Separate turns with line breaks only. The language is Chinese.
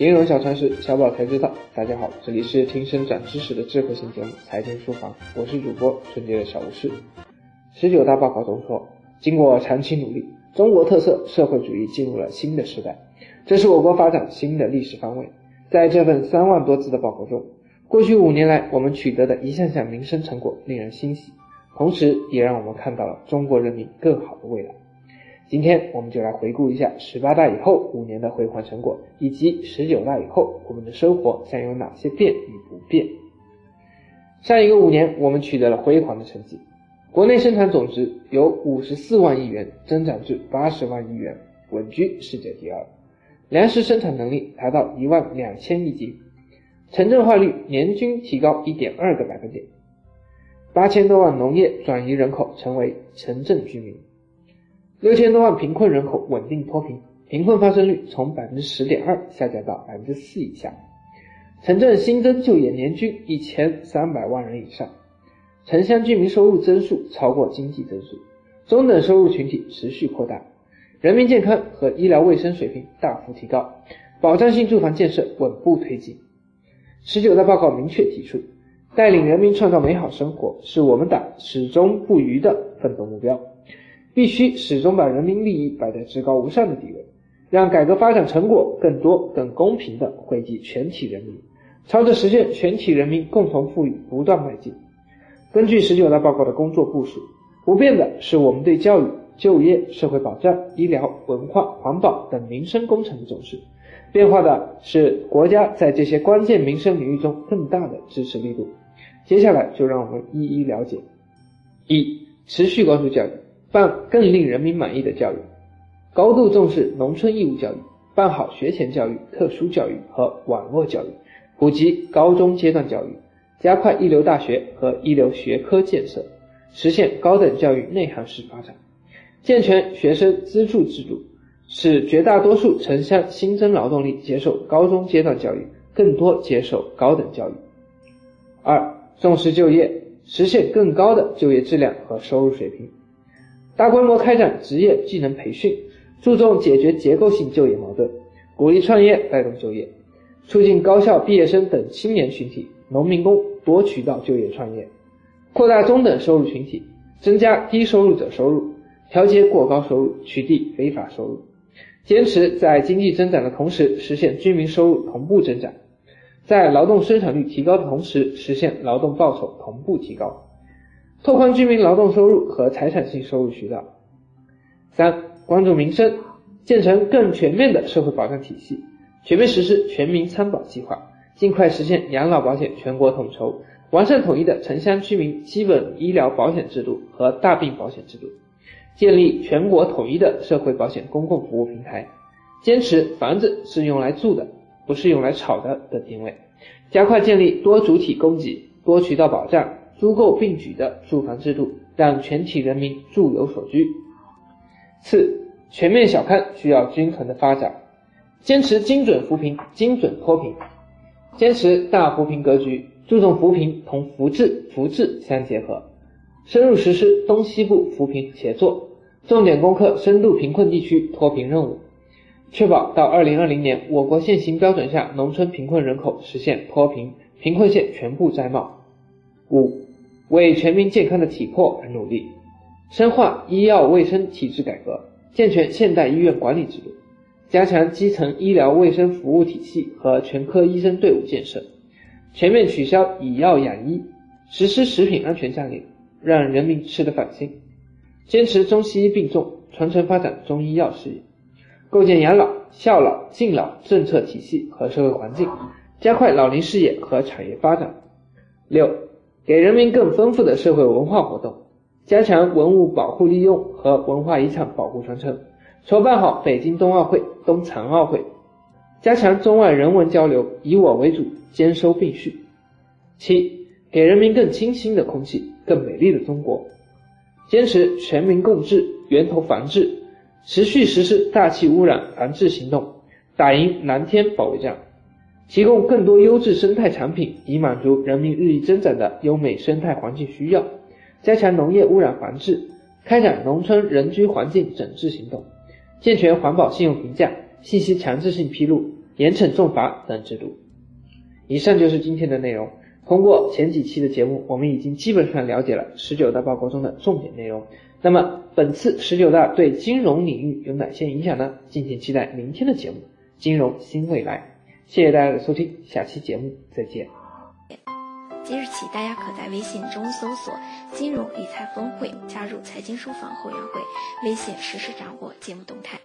金融小常识，小宝才知道。大家好，这里是听声长知识的智慧型节目《财经书房》，我是主播春节的小吴师。十九大报告中说，经过长期努力，中国特色社会主义进入了新的时代，这是我国发展新的历史方位。在这份三万多字的报告中，过去五年来我们取得的一项项民生成果令人欣喜，同时也让我们看到了中国人民更好的未来。今天我们就来回顾一下十八大以后五年的辉煌成果，以及十九大以后我们的生活将有哪些变与不变。上一个五年，我们取得了辉煌的成绩，国内生产总值由五十四万亿元增长至八十万亿元，稳居世界第二；粮食生产能力达到一万两千亿斤，城镇化率年均提高一点二个百分点，八千多万农业转移人口成为城镇居民。六千多万贫困人口稳定脱贫，贫困发生率从百分之十点二下降到百分之四以下，城镇新增就业年均一千三百万人以上，城乡居民收入增速超过经济增速，中等收入群体持续扩大，人民健康和医疗卫生水平大幅提高，保障性住房建设稳步推进。十九大报告明确提出，带领人民创造美好生活是我们党始终不渝的奋斗目标。必须始终把人民利益摆在至高无上的地位，让改革发展成果更多、更公平地惠及全体人民，朝着实现全体人民共同富裕不断迈进。根据十九大报告的工作部署，不变的是我们对教育、就业、社会保障、医疗、文化、环保等民生工程的重视；变化的是国家在这些关键民生领域中更大的支持力度。接下来就让我们一一了解：一、持续关注教育。办更令人民满意的教育，高度重视农村义务教育，办好学前教育、特殊教育和网络教育，普及高中阶段教育，加快一流大学和一流学科建设，实现高等教育内涵式发展，健全学生资助制度，使绝大多数城乡新增劳动力接受高中阶段教育，更多接受高等教育。二、重视就业，实现更高的就业质量和收入水平。大规模开展职业技能培训，注重解决结构性就业矛盾，鼓励创业带动就业，促进高校毕业生等青年群体、农民工多渠道就业创业，扩大中等收入群体，增加低收入者收入，调节过高收入，取缔非法收入，坚持在经济增长的同时实现居民收入同步增长，在劳动生产率提高的同时实现劳动报酬同步提高。拓宽居民劳动收入和财产性收入渠道。三、关注民生，建成更全面的社会保障体系，全面实施全民参保计划，尽快实现养老保险全国统筹，完善统一的城乡居民基本医疗保险制度和大病保险制度，建立全国统一的社会保险公共服务平台，坚持房子是用来住的，不是用来炒的的定位，加快建立多主体供给、多渠道保障。租购并举的住房制度，让全体人民住有所居。四、全面小康需要均衡的发展，坚持精准扶贫、精准脱贫，坚持大扶贫格局，注重扶贫同扶志、扶志相结合，深入实施东西部扶贫协作，重点攻克深度贫困地区脱贫任务，确保到二零二零年我国现行标准下农村贫困人口实现脱贫，贫困县全部摘帽。五。为全民健康的体魄而努力，深化医药卫生体制改革，健全现代医院管理制度，加强基层医疗卫生服务体系和全科医生队伍建设，全面取消以药养医，实施食品安全战略，让人民吃得放心。坚持中西医并重，传承发展中医药事业，构建养老、孝老、敬老政策体系和社会环境，加快老龄事业和产业发展。六。给人民更丰富的社会文化活动，加强文物保护利用和文化遗产保护传承，筹办好北京冬奥会、冬残奥会，加强中外人文交流，以我为主，兼收并蓄。七，给人民更清新的空气，更美丽的中国，坚持全民共治、源头防治，持续实施大气污染防治行动，打赢蓝天保卫战。提供更多优质生态产品，以满足人民日益增长的优美生态环境需要；加强农业污染防治，开展农村人居环境整治行动；健全环保信用评价、信息强制性披露，严惩重罚等制度。以上就是今天的内容。通过前几期的节目，我们已经基本上了解了十九大报告中的重点内容。那么本次十九大对金融领域有哪些影响呢？敬请期待明天的节目《金融新未来》。谢谢大家的收听，下期节目再见。
即日起，大家可在微信中搜索“金融理财峰会”，加入财经书房会员会，微信实时掌握节目动态。